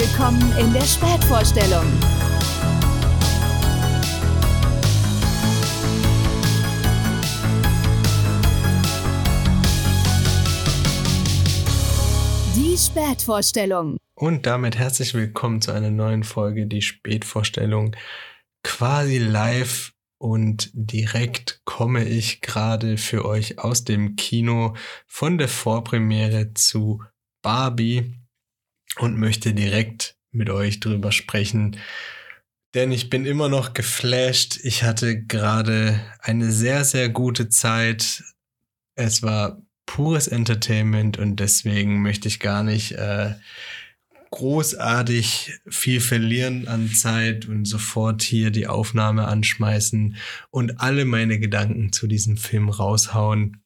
willkommen in der Spätvorstellung. Die Spätvorstellung. Und damit herzlich willkommen zu einer neuen Folge, die Spätvorstellung. Quasi live und direkt komme ich gerade für euch aus dem Kino von der Vorpremiere zu Barbie und möchte direkt mit euch drüber sprechen. Denn ich bin immer noch geflasht. Ich hatte gerade eine sehr, sehr gute Zeit. Es war pures Entertainment und deswegen möchte ich gar nicht äh, großartig viel verlieren an Zeit und sofort hier die Aufnahme anschmeißen und alle meine Gedanken zu diesem Film raushauen.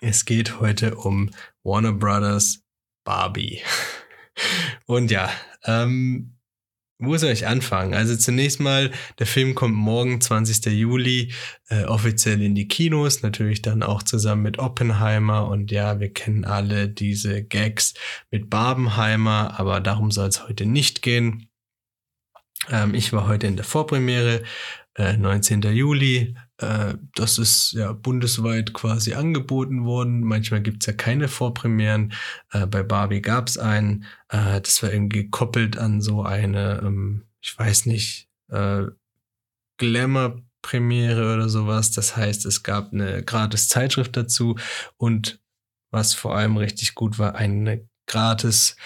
Es geht heute um Warner Brothers Barbie. Und ja, ähm, wo soll ich anfangen? Also zunächst mal, der Film kommt morgen, 20. Juli, äh, offiziell in die Kinos, natürlich dann auch zusammen mit Oppenheimer. Und ja, wir kennen alle diese Gags mit Barbenheimer, aber darum soll es heute nicht gehen. Ähm, ich war heute in der Vorpremiere, äh, 19. Juli. Äh, das ist ja bundesweit quasi angeboten worden. Manchmal gibt's ja keine Vorpremieren. Äh, bei Barbie gab's einen. Äh, das war irgendwie gekoppelt an so eine, ähm, ich weiß nicht, Glamour-Premiere oder sowas. Das heißt, es gab eine gratis Zeitschrift dazu und was vor allem richtig gut war, eine gratis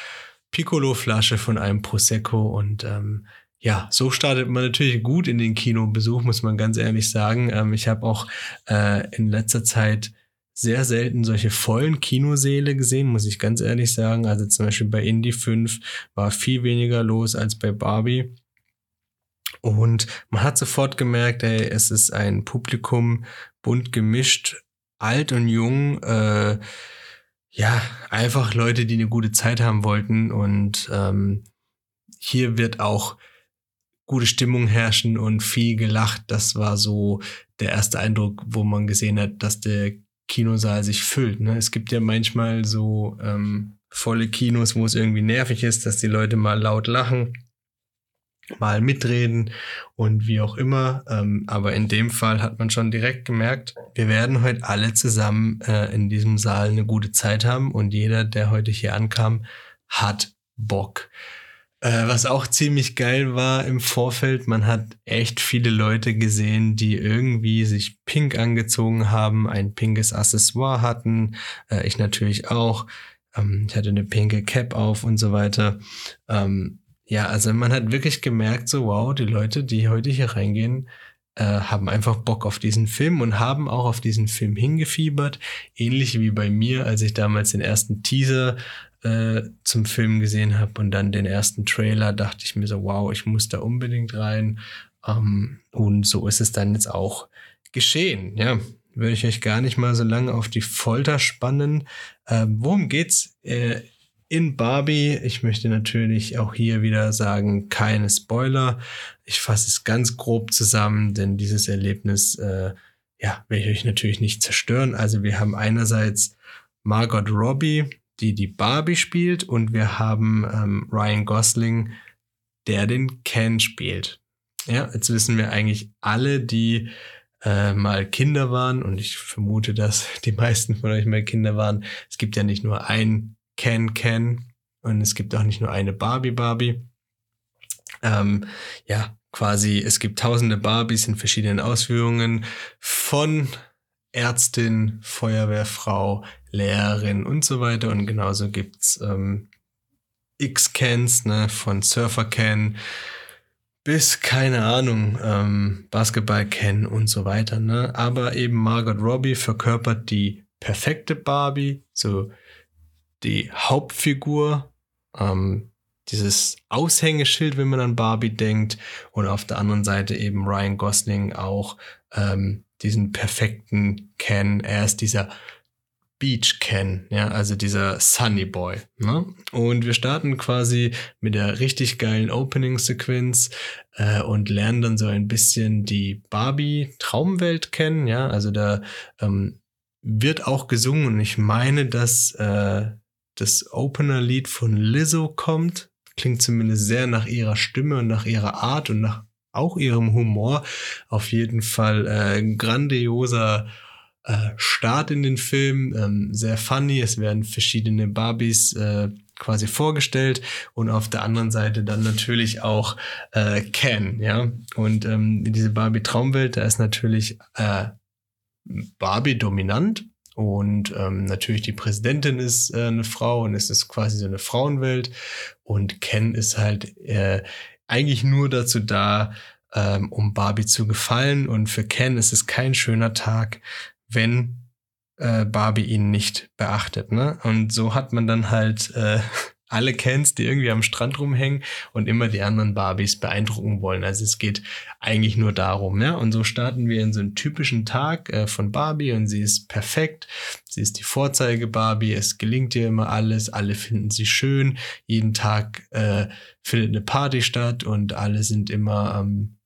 Piccolo-Flasche von einem Prosecco und ähm, ja, so startet man natürlich gut in den Kinobesuch, muss man ganz ehrlich sagen. Ähm, ich habe auch äh, in letzter Zeit sehr selten solche vollen Kinoseele gesehen, muss ich ganz ehrlich sagen. Also zum Beispiel bei Indie 5 war viel weniger los als bei Barbie. Und man hat sofort gemerkt, ey, es ist ein Publikum bunt gemischt, alt und jung, äh, ja, einfach Leute, die eine gute Zeit haben wollten. Und ähm, hier wird auch gute Stimmung herrschen und viel gelacht. Das war so der erste Eindruck, wo man gesehen hat, dass der Kinosaal sich füllt. Ne? Es gibt ja manchmal so ähm, volle Kinos, wo es irgendwie nervig ist, dass die Leute mal laut lachen, mal mitreden und wie auch immer. Ähm, aber in dem Fall hat man schon direkt gemerkt, wir werden heute alle zusammen äh, in diesem Saal eine gute Zeit haben und jeder, der heute hier ankam, hat Bock. Äh, was auch ziemlich geil war im Vorfeld, man hat echt viele Leute gesehen, die irgendwie sich pink angezogen haben, ein pinkes Accessoire hatten. Äh, ich natürlich auch. Ähm, ich hatte eine pinke Cap auf und so weiter. Ähm, ja, also man hat wirklich gemerkt, so wow, die Leute, die heute hier reingehen, äh, haben einfach Bock auf diesen Film und haben auch auf diesen Film hingefiebert. Ähnlich wie bei mir, als ich damals den ersten Teaser äh, zum Film gesehen habe und dann den ersten Trailer, dachte ich mir so, wow, ich muss da unbedingt rein. Ähm, und so ist es dann jetzt auch geschehen. Ja, würde ich euch gar nicht mal so lange auf die Folter spannen. Äh, worum geht's? Äh, in Barbie. Ich möchte natürlich auch hier wieder sagen, keine Spoiler. Ich fasse es ganz grob zusammen, denn dieses Erlebnis, äh, ja, will ich euch natürlich nicht zerstören. Also wir haben einerseits Margot Robbie, die die Barbie spielt und wir haben ähm, Ryan Gosling, der den Ken spielt. Ja, jetzt wissen wir eigentlich alle, die äh, mal Kinder waren und ich vermute, dass die meisten von euch mal Kinder waren. Es gibt ja nicht nur ein Ken Ken und es gibt auch nicht nur eine Barbie Barbie. Ähm, ja, quasi, es gibt tausende Barbies in verschiedenen Ausführungen von Ärztin, Feuerwehrfrau, Lehrerin und so weiter. Und genauso gibt's ähm, X-Cans, ne, von Surfer-Can bis, keine Ahnung, ähm, Basketball-Can und so weiter. Ne? Aber eben Margot Robbie verkörpert die perfekte Barbie, so die Hauptfigur, ähm, dieses Aushängeschild, wenn man an Barbie denkt. Und auf der anderen Seite eben Ryan Gosling auch ähm, diesen perfekten Ken. Er ist dieser Beach Ken, ja, also dieser Sunny Boy. Ne? Und wir starten quasi mit der richtig geilen Opening-Sequenz äh, und lernen dann so ein bisschen die Barbie-Traumwelt kennen, ja, also da ähm, wird auch gesungen und ich meine, dass äh, das Opener-Lied von Lizzo kommt, klingt zumindest sehr nach ihrer Stimme und nach ihrer Art und nach auch ihrem Humor. Auf jeden Fall äh, grandioser äh, Start in den Film, ähm, sehr funny. Es werden verschiedene Barbies äh, quasi vorgestellt und auf der anderen Seite dann natürlich auch äh, Ken, ja. Und ähm, diese Barbie-Traumwelt, da ist natürlich äh, Barbie dominant und ähm, natürlich die Präsidentin ist äh, eine Frau und es ist quasi so eine Frauenwelt und Ken ist halt äh, eigentlich nur dazu da, ähm, um Barbie zu gefallen und für Ken ist es kein schöner Tag, wenn äh, Barbie ihn nicht beachtet. Ne? Und so hat man dann halt äh, alle Kens, die irgendwie am Strand rumhängen und immer die anderen Barbies beeindrucken wollen. Also es geht eigentlich nur darum. Ja? Und so starten wir in so einen typischen Tag äh, von Barbie und sie ist perfekt. Sie ist die Vorzeige Barbie. Es gelingt ihr immer alles. Alle finden sie schön. Jeden Tag äh, findet eine Party statt und alle sind immer ähm,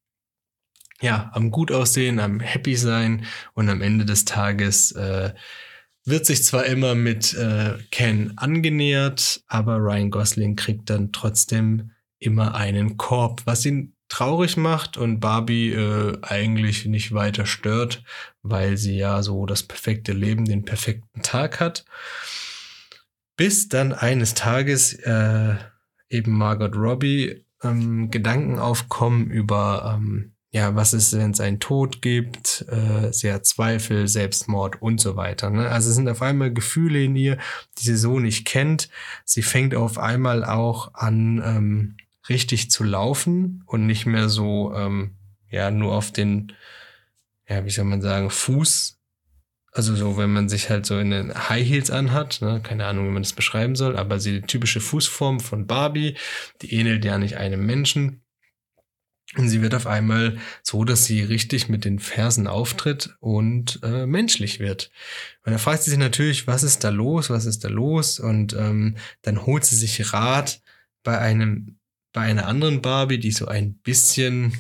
ja, am gut aussehen, am happy sein und am Ende des Tages äh, wird sich zwar immer mit äh, Ken angenähert, aber Ryan Gosling kriegt dann trotzdem immer einen Korb, was ihn traurig macht und Barbie äh, eigentlich nicht weiter stört, weil sie ja so das perfekte Leben, den perfekten Tag hat. Bis dann eines Tages äh, eben Margot Robbie ähm, Gedanken aufkommen über ähm, ja, was ist, wenn es einen Tod gibt, äh, sie hat Zweifel, Selbstmord und so weiter. Ne? Also es sind auf einmal Gefühle in ihr, die sie so nicht kennt. Sie fängt auf einmal auch an, ähm, richtig zu laufen und nicht mehr so, ähm, ja, nur auf den, ja, wie soll man sagen, Fuß. Also so, wenn man sich halt so in den High Heels anhat, ne? keine Ahnung, wie man das beschreiben soll, aber sie die typische Fußform von Barbie, die ähnelt ja nicht einem Menschen und sie wird auf einmal so, dass sie richtig mit den Fersen auftritt und äh, menschlich wird. Und da fragt sie sich natürlich, was ist da los, was ist da los? Und ähm, dann holt sie sich Rat bei einem, bei einer anderen Barbie, die so ein bisschen,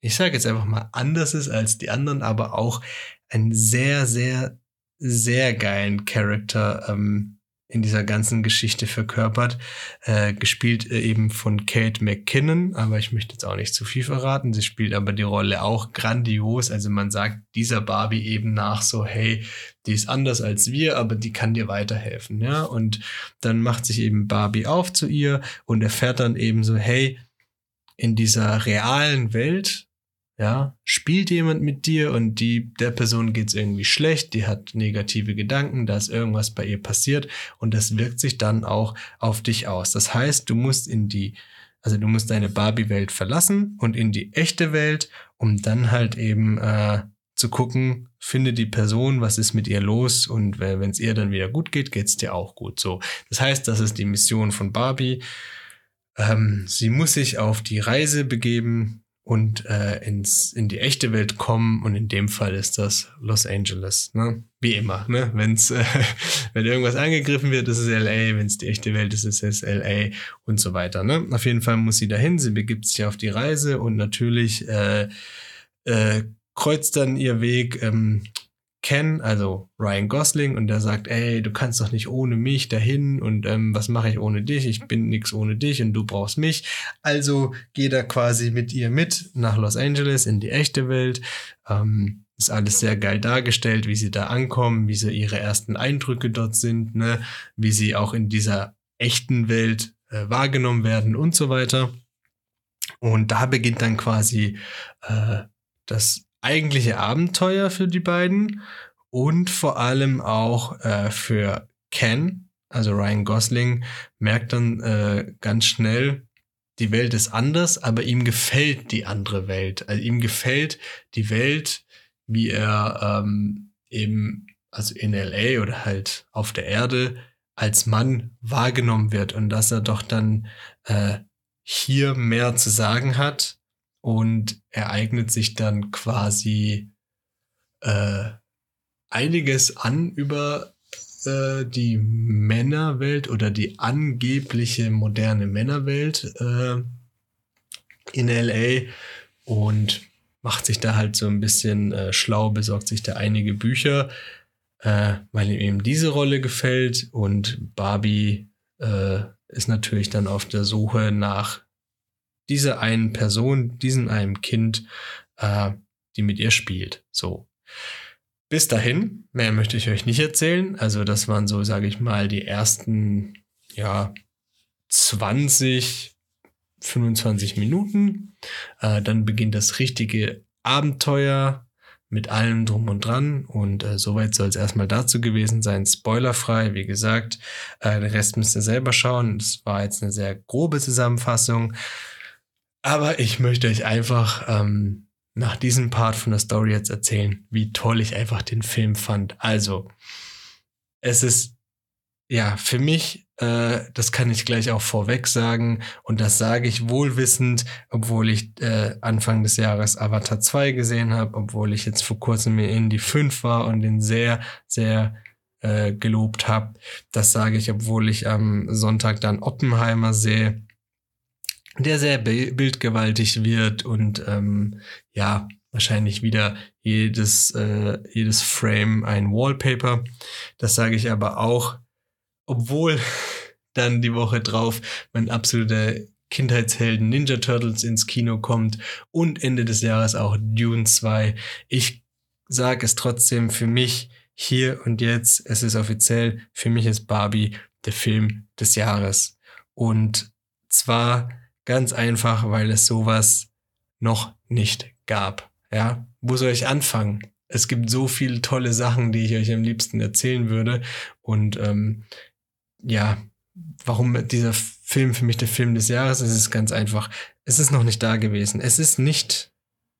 ich sage jetzt einfach mal, anders ist als die anderen, aber auch einen sehr, sehr, sehr geilen Charakter ähm, in dieser ganzen Geschichte verkörpert, äh, gespielt äh, eben von Kate McKinnon, aber ich möchte jetzt auch nicht zu viel verraten. Sie spielt aber die Rolle auch grandios. Also man sagt dieser Barbie eben nach so, hey, die ist anders als wir, aber die kann dir weiterhelfen, ja. Und dann macht sich eben Barbie auf zu ihr und erfährt dann eben so, hey, in dieser realen Welt ja, spielt jemand mit dir und die, der Person geht's irgendwie schlecht, die hat negative Gedanken, da ist irgendwas bei ihr passiert und das wirkt sich dann auch auf dich aus. Das heißt, du musst in die, also du musst deine Barbie-Welt verlassen und in die echte Welt, um dann halt eben äh, zu gucken, finde die Person, was ist mit ihr los und wenn es ihr dann wieder gut geht, geht's dir auch gut. So, das heißt, das ist die Mission von Barbie. Ähm, sie muss sich auf die Reise begeben, und äh, ins, in die echte Welt kommen. Und in dem Fall ist das Los Angeles. Ne? Wie immer. Ne? Wenn's, äh, wenn irgendwas angegriffen wird, ist es LA. Wenn es die echte Welt ist, ist es LA und so weiter. Ne? Auf jeden Fall muss sie dahin. Sie begibt sich auf die Reise und natürlich äh, äh, kreuzt dann ihr Weg ähm, Ken, also Ryan Gosling, und der sagt, ey, du kannst doch nicht ohne mich dahin und ähm, was mache ich ohne dich? Ich bin nix ohne dich und du brauchst mich. Also geht er quasi mit ihr mit nach Los Angeles in die echte Welt. Ähm, ist alles sehr geil dargestellt, wie sie da ankommen, wie sie ihre ersten Eindrücke dort sind, ne? wie sie auch in dieser echten Welt äh, wahrgenommen werden und so weiter. Und da beginnt dann quasi äh, das eigentliche Abenteuer für die beiden und vor allem auch äh, für Ken, also Ryan Gosling, merkt dann äh, ganz schnell, die Welt ist anders, aber ihm gefällt die andere Welt. Also ihm gefällt die Welt, wie er ähm, eben, also in LA oder halt auf der Erde als Mann wahrgenommen wird und dass er doch dann äh, hier mehr zu sagen hat und ereignet sich dann quasi äh, einiges an über äh, die Männerwelt oder die angebliche moderne Männerwelt äh, in LA und macht sich da halt so ein bisschen äh, schlau, besorgt sich da einige Bücher, äh, weil ihm eben diese Rolle gefällt. Und Barbie äh, ist natürlich dann auf der Suche nach dieser einen Person, diesem einem Kind, äh, die mit ihr spielt. So. Bis dahin, mehr möchte ich euch nicht erzählen. Also das waren so, sage ich mal, die ersten, ja, 20, 25 Minuten. Äh, dann beginnt das richtige Abenteuer mit allem drum und dran. Und äh, soweit soll es erstmal dazu gewesen sein. Spoilerfrei, wie gesagt. Äh, den Rest müsst ihr selber schauen. Das war jetzt eine sehr grobe Zusammenfassung. Aber ich möchte euch einfach ähm, nach diesem Part von der Story jetzt erzählen, wie toll ich einfach den Film fand. Also, es ist ja für mich, äh, das kann ich gleich auch vorweg sagen, und das sage ich wohlwissend, obwohl ich äh, Anfang des Jahres Avatar 2 gesehen habe, obwohl ich jetzt vor kurzem in die 5 war und den sehr, sehr äh, gelobt habe. Das sage ich, obwohl ich am Sonntag dann Oppenheimer sehe der sehr bildgewaltig wird und ähm, ja, wahrscheinlich wieder jedes, äh, jedes Frame ein Wallpaper. Das sage ich aber auch, obwohl dann die Woche drauf mein absoluter Kindheitshelden Ninja Turtles ins Kino kommt und Ende des Jahres auch Dune 2. Ich sage es trotzdem für mich hier und jetzt, es ist offiziell, für mich ist Barbie der Film des Jahres. Und zwar Ganz einfach, weil es sowas noch nicht gab. Ja, wo soll ich anfangen? Es gibt so viele tolle Sachen, die ich euch am liebsten erzählen würde. Und ähm, ja, warum dieser Film für mich der Film des Jahres ist, ist ganz einfach. Es ist noch nicht da gewesen. Es ist nicht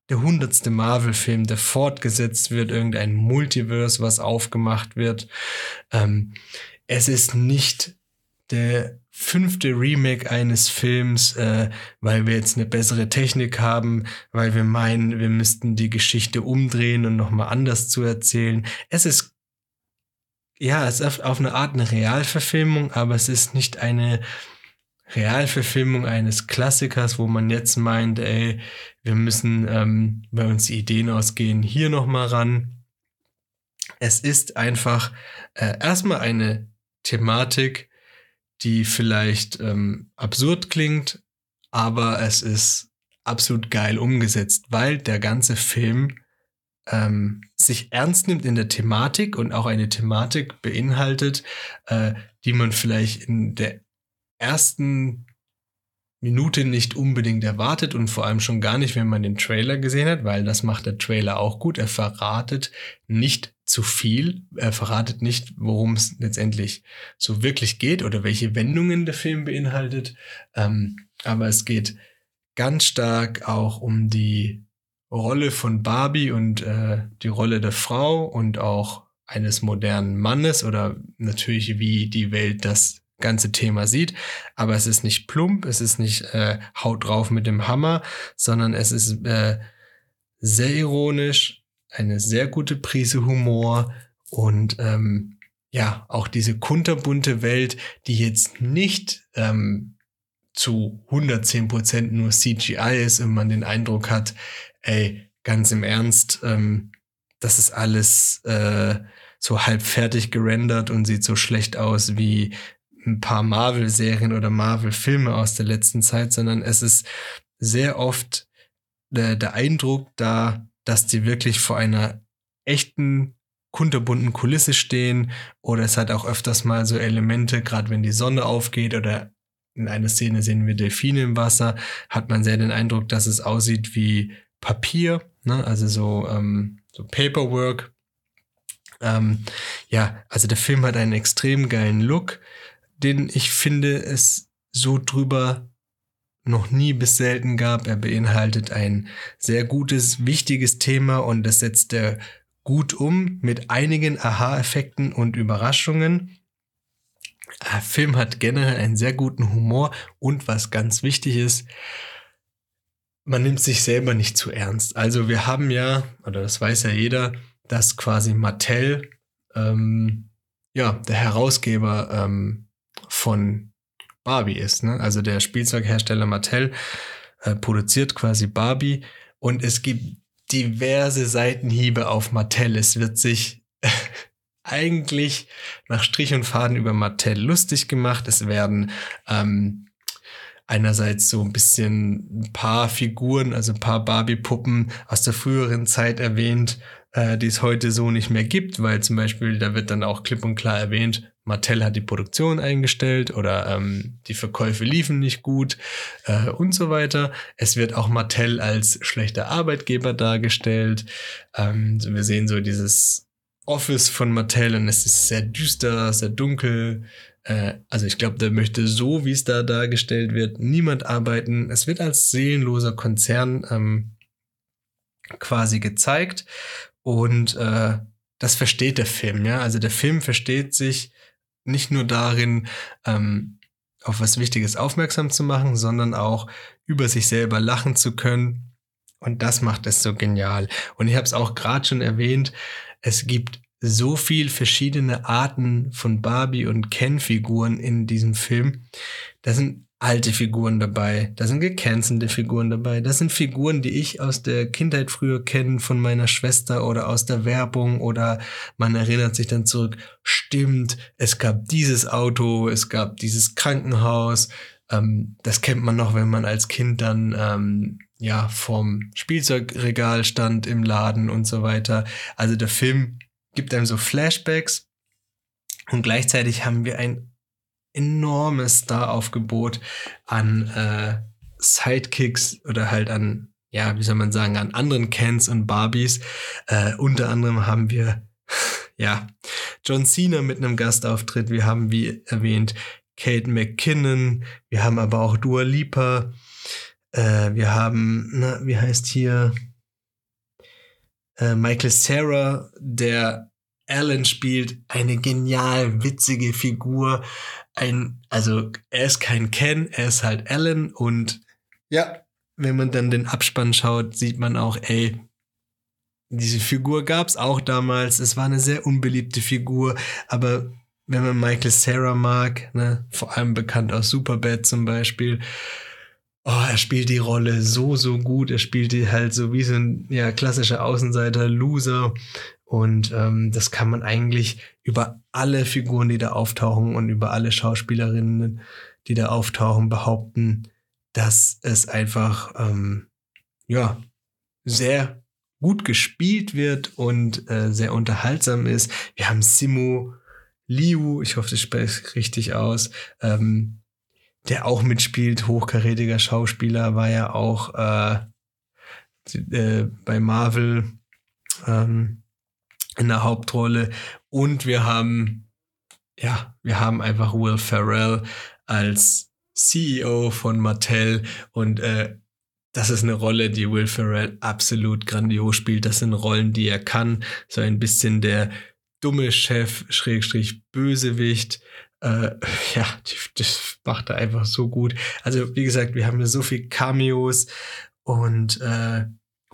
der hundertste Marvel-Film, der fortgesetzt wird, irgendein Multiverse, was aufgemacht wird. Ähm, es ist nicht der fünfte Remake eines Films, äh, weil wir jetzt eine bessere Technik haben, weil wir meinen, wir müssten die Geschichte umdrehen und nochmal anders zu erzählen. Es ist ja, es ist auf eine Art eine Realverfilmung, aber es ist nicht eine Realverfilmung eines Klassikers, wo man jetzt meint, ey, wir müssen ähm, bei uns die Ideen ausgehen, hier nochmal ran. Es ist einfach äh, erstmal eine Thematik, die vielleicht ähm, absurd klingt, aber es ist absolut geil umgesetzt, weil der ganze Film ähm, sich ernst nimmt in der Thematik und auch eine Thematik beinhaltet, äh, die man vielleicht in der ersten Minute nicht unbedingt erwartet und vor allem schon gar nicht, wenn man den Trailer gesehen hat, weil das macht der Trailer auch gut. Er verratet nicht zu viel. Er verratet nicht, worum es letztendlich so wirklich geht oder welche Wendungen der Film beinhaltet. Ähm, aber es geht ganz stark auch um die Rolle von Barbie und äh, die Rolle der Frau und auch eines modernen Mannes oder natürlich wie die Welt das ganze Thema sieht. Aber es ist nicht plump, es ist nicht äh, haut drauf mit dem Hammer, sondern es ist äh, sehr ironisch, eine sehr gute Prise Humor und ähm, ja, auch diese kunterbunte Welt, die jetzt nicht ähm, zu 110 Prozent nur CGI ist und man den Eindruck hat, ey, ganz im Ernst, ähm, das ist alles äh, so halb fertig gerendert und sieht so schlecht aus wie ein paar Marvel-Serien oder Marvel-Filme aus der letzten Zeit, sondern es ist sehr oft der, der Eindruck da, dass die wirklich vor einer echten kunterbunten Kulisse stehen oder es hat auch öfters mal so Elemente, gerade wenn die Sonne aufgeht oder in einer Szene sehen wir Delfine im Wasser, hat man sehr den Eindruck, dass es aussieht wie Papier, ne? also so, ähm, so Paperwork. Ähm, ja, also der Film hat einen extrem geilen Look den ich finde es so drüber noch nie bis selten gab. Er beinhaltet ein sehr gutes, wichtiges Thema und das setzt er gut um mit einigen Aha-Effekten und Überraschungen. Der Film hat generell einen sehr guten Humor und was ganz wichtig ist, man nimmt sich selber nicht zu ernst. Also wir haben ja, oder das weiß ja jeder, dass quasi Mattel, ähm, ja, der Herausgeber ähm, von Barbie ist. Ne? Also der Spielzeughersteller Mattel äh, produziert quasi Barbie und es gibt diverse Seitenhiebe auf Mattel. Es wird sich eigentlich nach Strich und Faden über Mattel lustig gemacht. Es werden ähm, einerseits so ein bisschen ein paar Figuren, also ein paar Barbie-Puppen aus der früheren Zeit erwähnt, äh, die es heute so nicht mehr gibt, weil zum Beispiel, da wird dann auch klipp und klar erwähnt, Mattel hat die Produktion eingestellt oder ähm, die Verkäufe liefen nicht gut äh, und so weiter. Es wird auch Mattel als schlechter Arbeitgeber dargestellt. Ähm, wir sehen so dieses Office von Mattel und es ist sehr düster, sehr dunkel. Äh, also ich glaube, da möchte so, wie es da dargestellt wird, niemand arbeiten. Es wird als seelenloser Konzern ähm, quasi gezeigt und äh, das versteht der Film, ja. Also der Film versteht sich nicht nur darin, ähm, auf was Wichtiges aufmerksam zu machen, sondern auch über sich selber lachen zu können. Und das macht es so genial. Und ich habe es auch gerade schon erwähnt, es gibt so viel verschiedene Arten von Barbie und Ken-Figuren in diesem Film. Das sind alte Figuren dabei, da sind gecancelte Figuren dabei, das sind Figuren, die ich aus der Kindheit früher kenne von meiner Schwester oder aus der Werbung oder man erinnert sich dann zurück, stimmt, es gab dieses Auto, es gab dieses Krankenhaus, ähm, das kennt man noch, wenn man als Kind dann ähm, ja vom Spielzeugregal stand im Laden und so weiter. Also der Film gibt einem so Flashbacks und gleichzeitig haben wir ein enormes Star-Aufgebot an äh, Sidekicks oder halt an, ja, wie soll man sagen, an anderen Kens und Barbies. Äh, unter anderem haben wir, ja, John Cena mit einem Gastauftritt. Wir haben, wie erwähnt, Kate McKinnon. Wir haben aber auch Dua Lipa. Äh, wir haben, na, wie heißt hier? Äh, Michael Sarah, der Alan spielt, eine genial witzige Figur ein, also er ist kein Ken, er ist halt Alan und ja, wenn man dann den Abspann schaut, sieht man auch, ey, diese Figur gab es auch damals. Es war eine sehr unbeliebte Figur, aber wenn man Michael Sarah mag, ne, vor allem bekannt aus Superbad zum Beispiel, oh, er spielt die Rolle so, so gut. Er spielt die halt so wie so ein ja, klassischer Außenseiter, Loser. Und ähm, das kann man eigentlich über alle Figuren, die da auftauchen und über alle Schauspielerinnen, die da auftauchen, behaupten, dass es einfach ähm, ja sehr gut gespielt wird und äh, sehr unterhaltsam ist. Wir haben Simu Liu, ich hoffe, das spricht richtig aus, ähm, der auch mitspielt, hochkarätiger Schauspieler, war ja auch äh, äh, bei Marvel ähm, in der Hauptrolle. Und wir haben, ja, wir haben einfach Will Ferrell als CEO von Mattel und äh, das ist eine Rolle, die Will Ferrell absolut grandios spielt. Das sind Rollen, die er kann. So ein bisschen der dumme Chef, Schrägstrich Bösewicht. Äh, ja, das macht er einfach so gut. Also, wie gesagt, wir haben hier so viel Cameos und äh,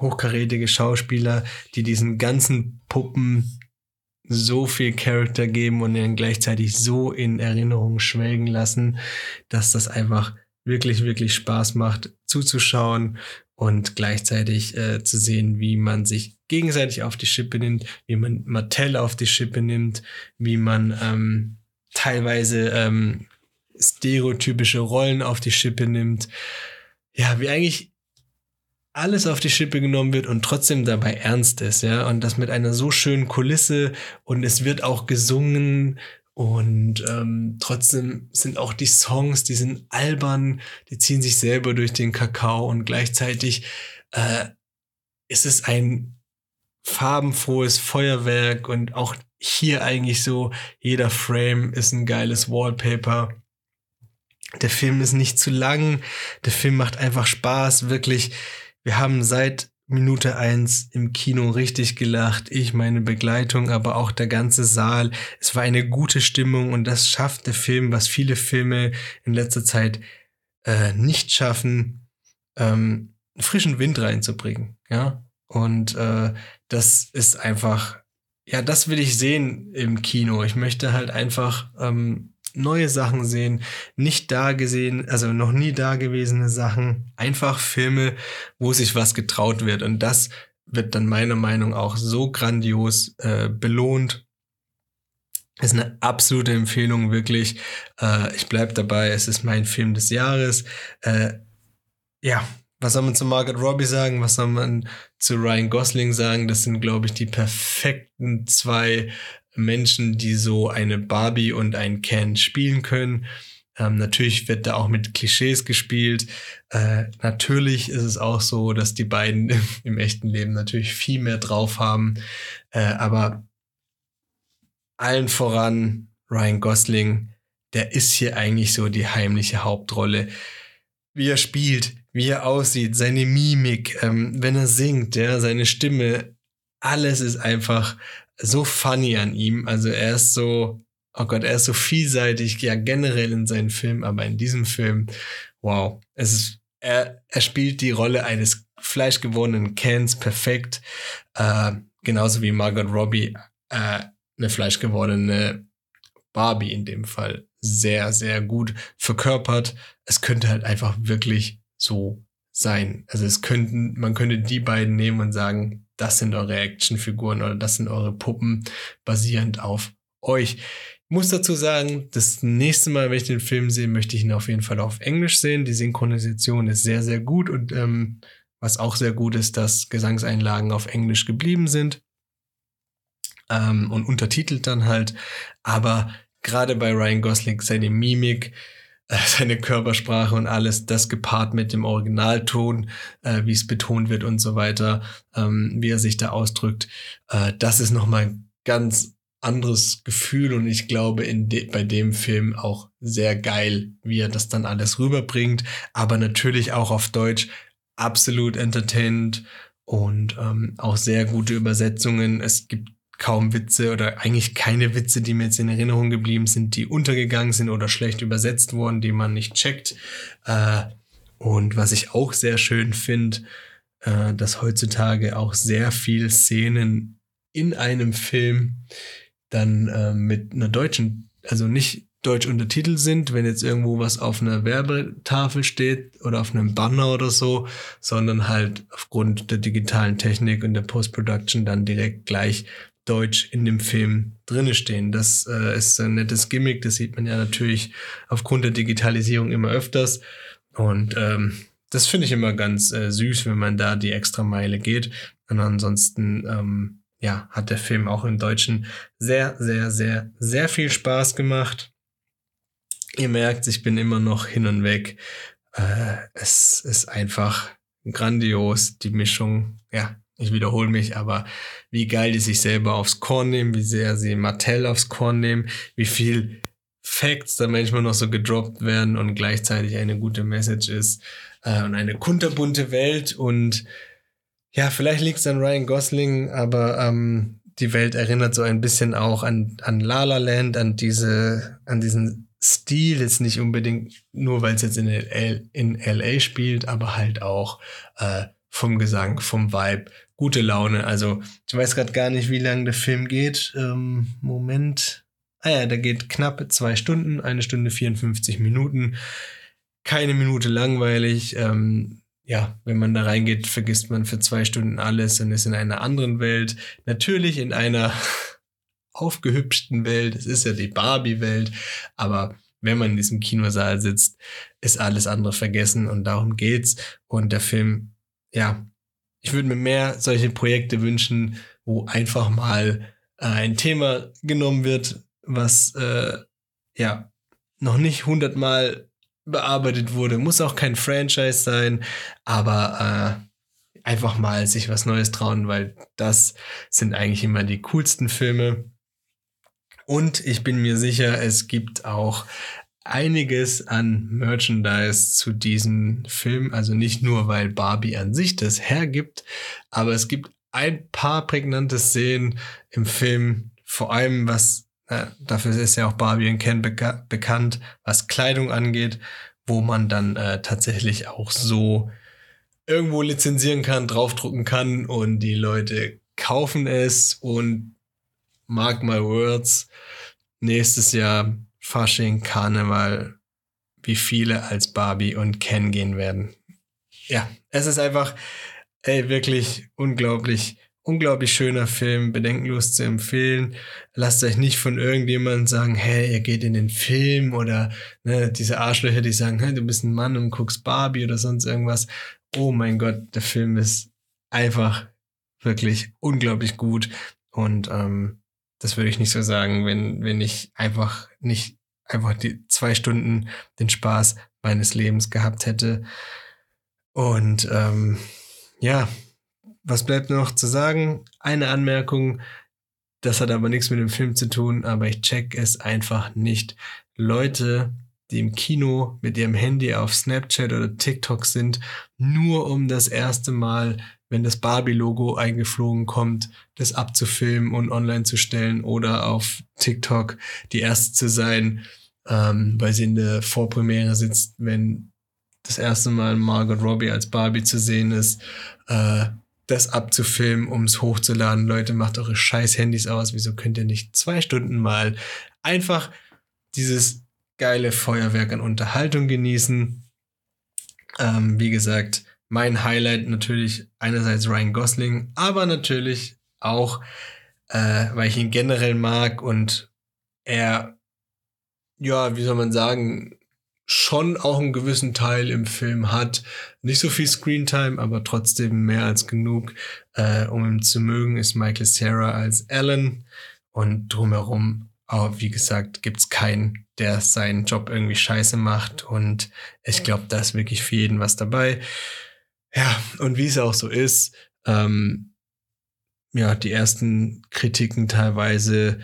hochkarätige Schauspieler, die diesen ganzen Puppen so viel Charakter geben und ihnen gleichzeitig so in Erinnerung schwelgen lassen, dass das einfach wirklich, wirklich Spaß macht zuzuschauen und gleichzeitig äh, zu sehen, wie man sich gegenseitig auf die Schippe nimmt, wie man Mattel auf die Schippe nimmt, wie man ähm, teilweise ähm, stereotypische Rollen auf die Schippe nimmt. Ja, wie eigentlich alles auf die Schippe genommen wird und trotzdem dabei ernst ist, ja. Und das mit einer so schönen Kulisse und es wird auch gesungen und ähm, trotzdem sind auch die Songs, die sind albern, die ziehen sich selber durch den Kakao und gleichzeitig äh, ist es ein farbenfrohes Feuerwerk und auch hier eigentlich so, jeder Frame ist ein geiles Wallpaper. Der Film ist nicht zu lang, der Film macht einfach Spaß, wirklich wir haben seit Minute eins im Kino richtig gelacht. Ich, meine Begleitung, aber auch der ganze Saal. Es war eine gute Stimmung und das schafft der Film, was viele Filme in letzter Zeit äh, nicht schaffen, ähm, frischen Wind reinzubringen. Ja, und äh, das ist einfach, ja, das will ich sehen im Kino. Ich möchte halt einfach ähm, neue Sachen sehen, nicht da gesehen, also noch nie da gewesene Sachen, einfach Filme, wo sich was getraut wird. Und das wird dann meiner Meinung auch so grandios äh, belohnt. ist eine absolute Empfehlung, wirklich. Äh, ich bleibe dabei, es ist mein Film des Jahres. Äh, ja, was soll man zu Margaret Robbie sagen? Was soll man zu Ryan Gosling sagen? Das sind, glaube ich, die perfekten zwei Menschen, die so eine Barbie und ein Ken spielen können. Ähm, natürlich wird da auch mit Klischees gespielt. Äh, natürlich ist es auch so, dass die beiden im, echten Leben natürlich viel mehr drauf haben. Äh, aber allen voran Ryan Gosling, der ist hier eigentlich so die heimliche Hauptrolle. Wie er spielt, wie er aussieht, seine Mimik, ähm, wenn er singt, ja, seine Stimme, alles ist einfach so funny an ihm. Also er ist so, oh Gott, er ist so vielseitig, ja generell in seinen Filmen, aber in diesem Film, wow, es ist, er, er spielt die Rolle eines fleischgewordenen Kens perfekt, äh, genauso wie Margot Robbie äh, eine fleischgewordene Barbie in dem Fall sehr, sehr gut verkörpert. Es könnte halt einfach wirklich so sein. Also es könnten, man könnte die beiden nehmen und sagen, das sind eure Actionfiguren oder das sind eure Puppen basierend auf euch. Ich muss dazu sagen, das nächste Mal, wenn ich den Film sehe, möchte ich ihn auf jeden Fall auf Englisch sehen. Die Synchronisation ist sehr, sehr gut und ähm, was auch sehr gut ist, dass Gesangseinlagen auf Englisch geblieben sind ähm, und untertitelt dann halt. Aber gerade bei Ryan Gosling seine Mimik, seine Körpersprache und alles, das gepaart mit dem Originalton, äh, wie es betont wird und so weiter, ähm, wie er sich da ausdrückt, äh, das ist nochmal ganz anderes Gefühl und ich glaube in de bei dem Film auch sehr geil, wie er das dann alles rüberbringt, aber natürlich auch auf Deutsch absolut entertainend und ähm, auch sehr gute Übersetzungen. Es gibt kaum Witze oder eigentlich keine Witze, die mir jetzt in Erinnerung geblieben sind, die untergegangen sind oder schlecht übersetzt wurden, die man nicht checkt. Äh, und was ich auch sehr schön finde, äh, dass heutzutage auch sehr viel Szenen in einem Film dann äh, mit einer deutschen, also nicht deutsch untertitelt sind, wenn jetzt irgendwo was auf einer Werbetafel steht oder auf einem Banner oder so, sondern halt aufgrund der digitalen Technik und der Post-Production dann direkt gleich Deutsch in dem Film drinne stehen. Das äh, ist ein nettes Gimmick, das sieht man ja natürlich aufgrund der Digitalisierung immer öfters. Und ähm, das finde ich immer ganz äh, süß, wenn man da die extra Meile geht. Und ansonsten, ähm, ja, hat der Film auch im Deutschen sehr, sehr, sehr, sehr viel Spaß gemacht. Ihr merkt, ich bin immer noch hin und weg. Äh, es ist einfach grandios, die Mischung. Ja, ich wiederhole mich, aber wie geil die sich selber aufs Korn nehmen, wie sehr sie Mattel aufs Korn nehmen, wie viel Facts da manchmal noch so gedroppt werden und gleichzeitig eine gute Message ist äh, und eine kunterbunte Welt. Und ja, vielleicht liegt es an Ryan Gosling, aber ähm, die Welt erinnert so ein bisschen auch an, an La La Land, an diese, an diesen Stil, jetzt nicht unbedingt nur, weil es jetzt in, L in LA spielt, aber halt auch äh, vom Gesang, vom Vibe, gute Laune. Also ich weiß gerade gar nicht, wie lange der Film geht. Ähm, Moment. Ah ja, der geht knapp zwei Stunden, eine Stunde 54 Minuten. Keine Minute langweilig. Ähm, ja, wenn man da reingeht, vergisst man für zwei Stunden alles und ist in einer anderen Welt. Natürlich in einer aufgehübschten Welt. Es ist ja die Barbie-Welt. Aber wenn man in diesem Kinosaal sitzt, ist alles andere vergessen und darum geht's. Und der Film, ja, ich würde mir mehr solche Projekte wünschen, wo einfach mal äh, ein Thema genommen wird, was äh, ja noch nicht hundertmal bearbeitet wurde. Muss auch kein Franchise sein, aber äh, einfach mal sich was Neues trauen, weil das sind eigentlich immer die coolsten Filme. Und ich bin mir sicher, es gibt auch einiges an Merchandise zu diesem Film. Also nicht nur, weil Barbie an sich das hergibt, aber es gibt ein paar prägnante Szenen im Film, vor allem was, äh, dafür ist ja auch Barbie und Ken beka bekannt, was Kleidung angeht, wo man dann äh, tatsächlich auch so irgendwo lizenzieren kann, draufdrucken kann und die Leute kaufen es und mark my words, nächstes Jahr Fasching, Karneval, wie viele als Barbie und Ken gehen werden. Ja, es ist einfach ey, wirklich unglaublich unglaublich schöner Film, bedenkenlos zu empfehlen. Lasst euch nicht von irgendjemandem sagen, hey, ihr geht in den Film oder ne, diese Arschlöcher, die sagen, hey, du bist ein Mann und guckst Barbie oder sonst irgendwas. Oh mein Gott, der Film ist einfach wirklich unglaublich gut und ähm, das würde ich nicht so sagen, wenn, wenn ich einfach nicht einfach die zwei Stunden den Spaß meines Lebens gehabt hätte. Und ähm, ja, was bleibt noch zu sagen? Eine Anmerkung, das hat aber nichts mit dem Film zu tun, aber ich check es einfach nicht. Leute, die im Kino mit ihrem Handy auf Snapchat oder TikTok sind, nur um das erste Mal, wenn das Barbie-Logo eingeflogen kommt, das abzufilmen und online zu stellen oder auf TikTok die erste zu sein, ähm, weil sie in der Vorpremiere sitzt, wenn das erste Mal Margot Robbie als Barbie zu sehen ist. Äh, das abzufilmen, um es hochzuladen. Leute, macht eure scheiß Handys aus. Wieso könnt ihr nicht zwei Stunden mal einfach dieses geile Feuerwerk an Unterhaltung genießen? Ähm, wie gesagt, mein Highlight natürlich einerseits Ryan Gosling, aber natürlich auch, äh, weil ich ihn generell mag und er, ja, wie soll man sagen, schon auch einen gewissen Teil im Film hat. Nicht so viel Screentime, aber trotzdem mehr als genug, äh, um ihn zu mögen, ist Michael Sarah als Alan. Und drumherum, aber wie gesagt, gibt's keinen, der seinen Job irgendwie scheiße macht. Und ich glaube, da ist wirklich für jeden was dabei. Ja, und wie es auch so ist, ähm, ja, die ersten Kritiken teilweise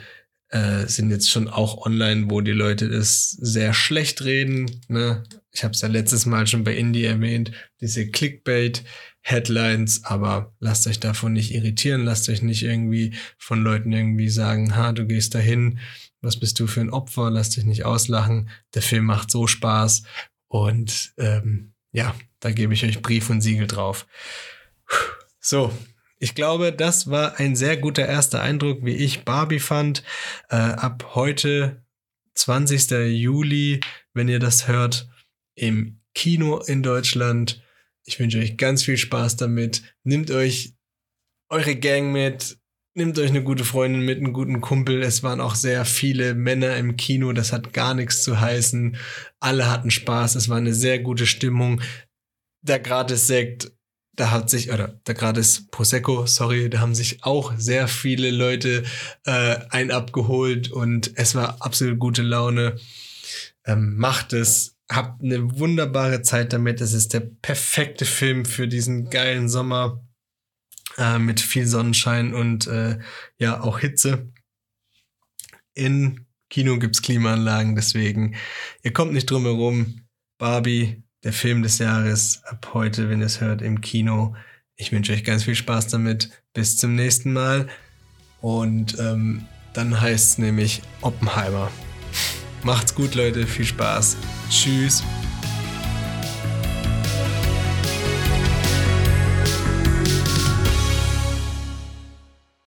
äh, sind jetzt schon auch online, wo die Leute das sehr schlecht reden. Ne? Ich habe es ja letztes Mal schon bei Indie erwähnt, diese Clickbait-Headlines, aber lasst euch davon nicht irritieren, lasst euch nicht irgendwie von Leuten irgendwie sagen, ha, du gehst dahin, was bist du für ein Opfer, lasst dich nicht auslachen. Der Film macht so Spaß und ähm, ja, da gebe ich euch Brief und Siegel drauf. So, ich glaube, das war ein sehr guter erster Eindruck, wie ich Barbie fand. Äh, ab heute, 20. Juli, wenn ihr das hört, im Kino in Deutschland. Ich wünsche euch ganz viel Spaß damit. Nehmt euch eure Gang mit, nehmt euch eine gute Freundin mit, einen guten Kumpel. Es waren auch sehr viele Männer im Kino, das hat gar nichts zu heißen. Alle hatten Spaß, es war eine sehr gute Stimmung. Der Gratis-Sekt da hat sich, oder da gerade ist Prosecco, sorry, da haben sich auch sehr viele Leute äh, ein abgeholt und es war absolut gute Laune. Ähm, macht es, habt eine wunderbare Zeit damit. Es ist der perfekte Film für diesen geilen Sommer äh, mit viel Sonnenschein und äh, ja auch Hitze. In Kino gibt's Klimaanlagen, deswegen ihr kommt nicht drum herum. Barbie der Film des Jahres ab heute, wenn ihr es hört, im Kino. Ich wünsche euch ganz viel Spaß damit. Bis zum nächsten Mal. Und ähm, dann heißt es nämlich Oppenheimer. Macht's gut, Leute. Viel Spaß. Tschüss.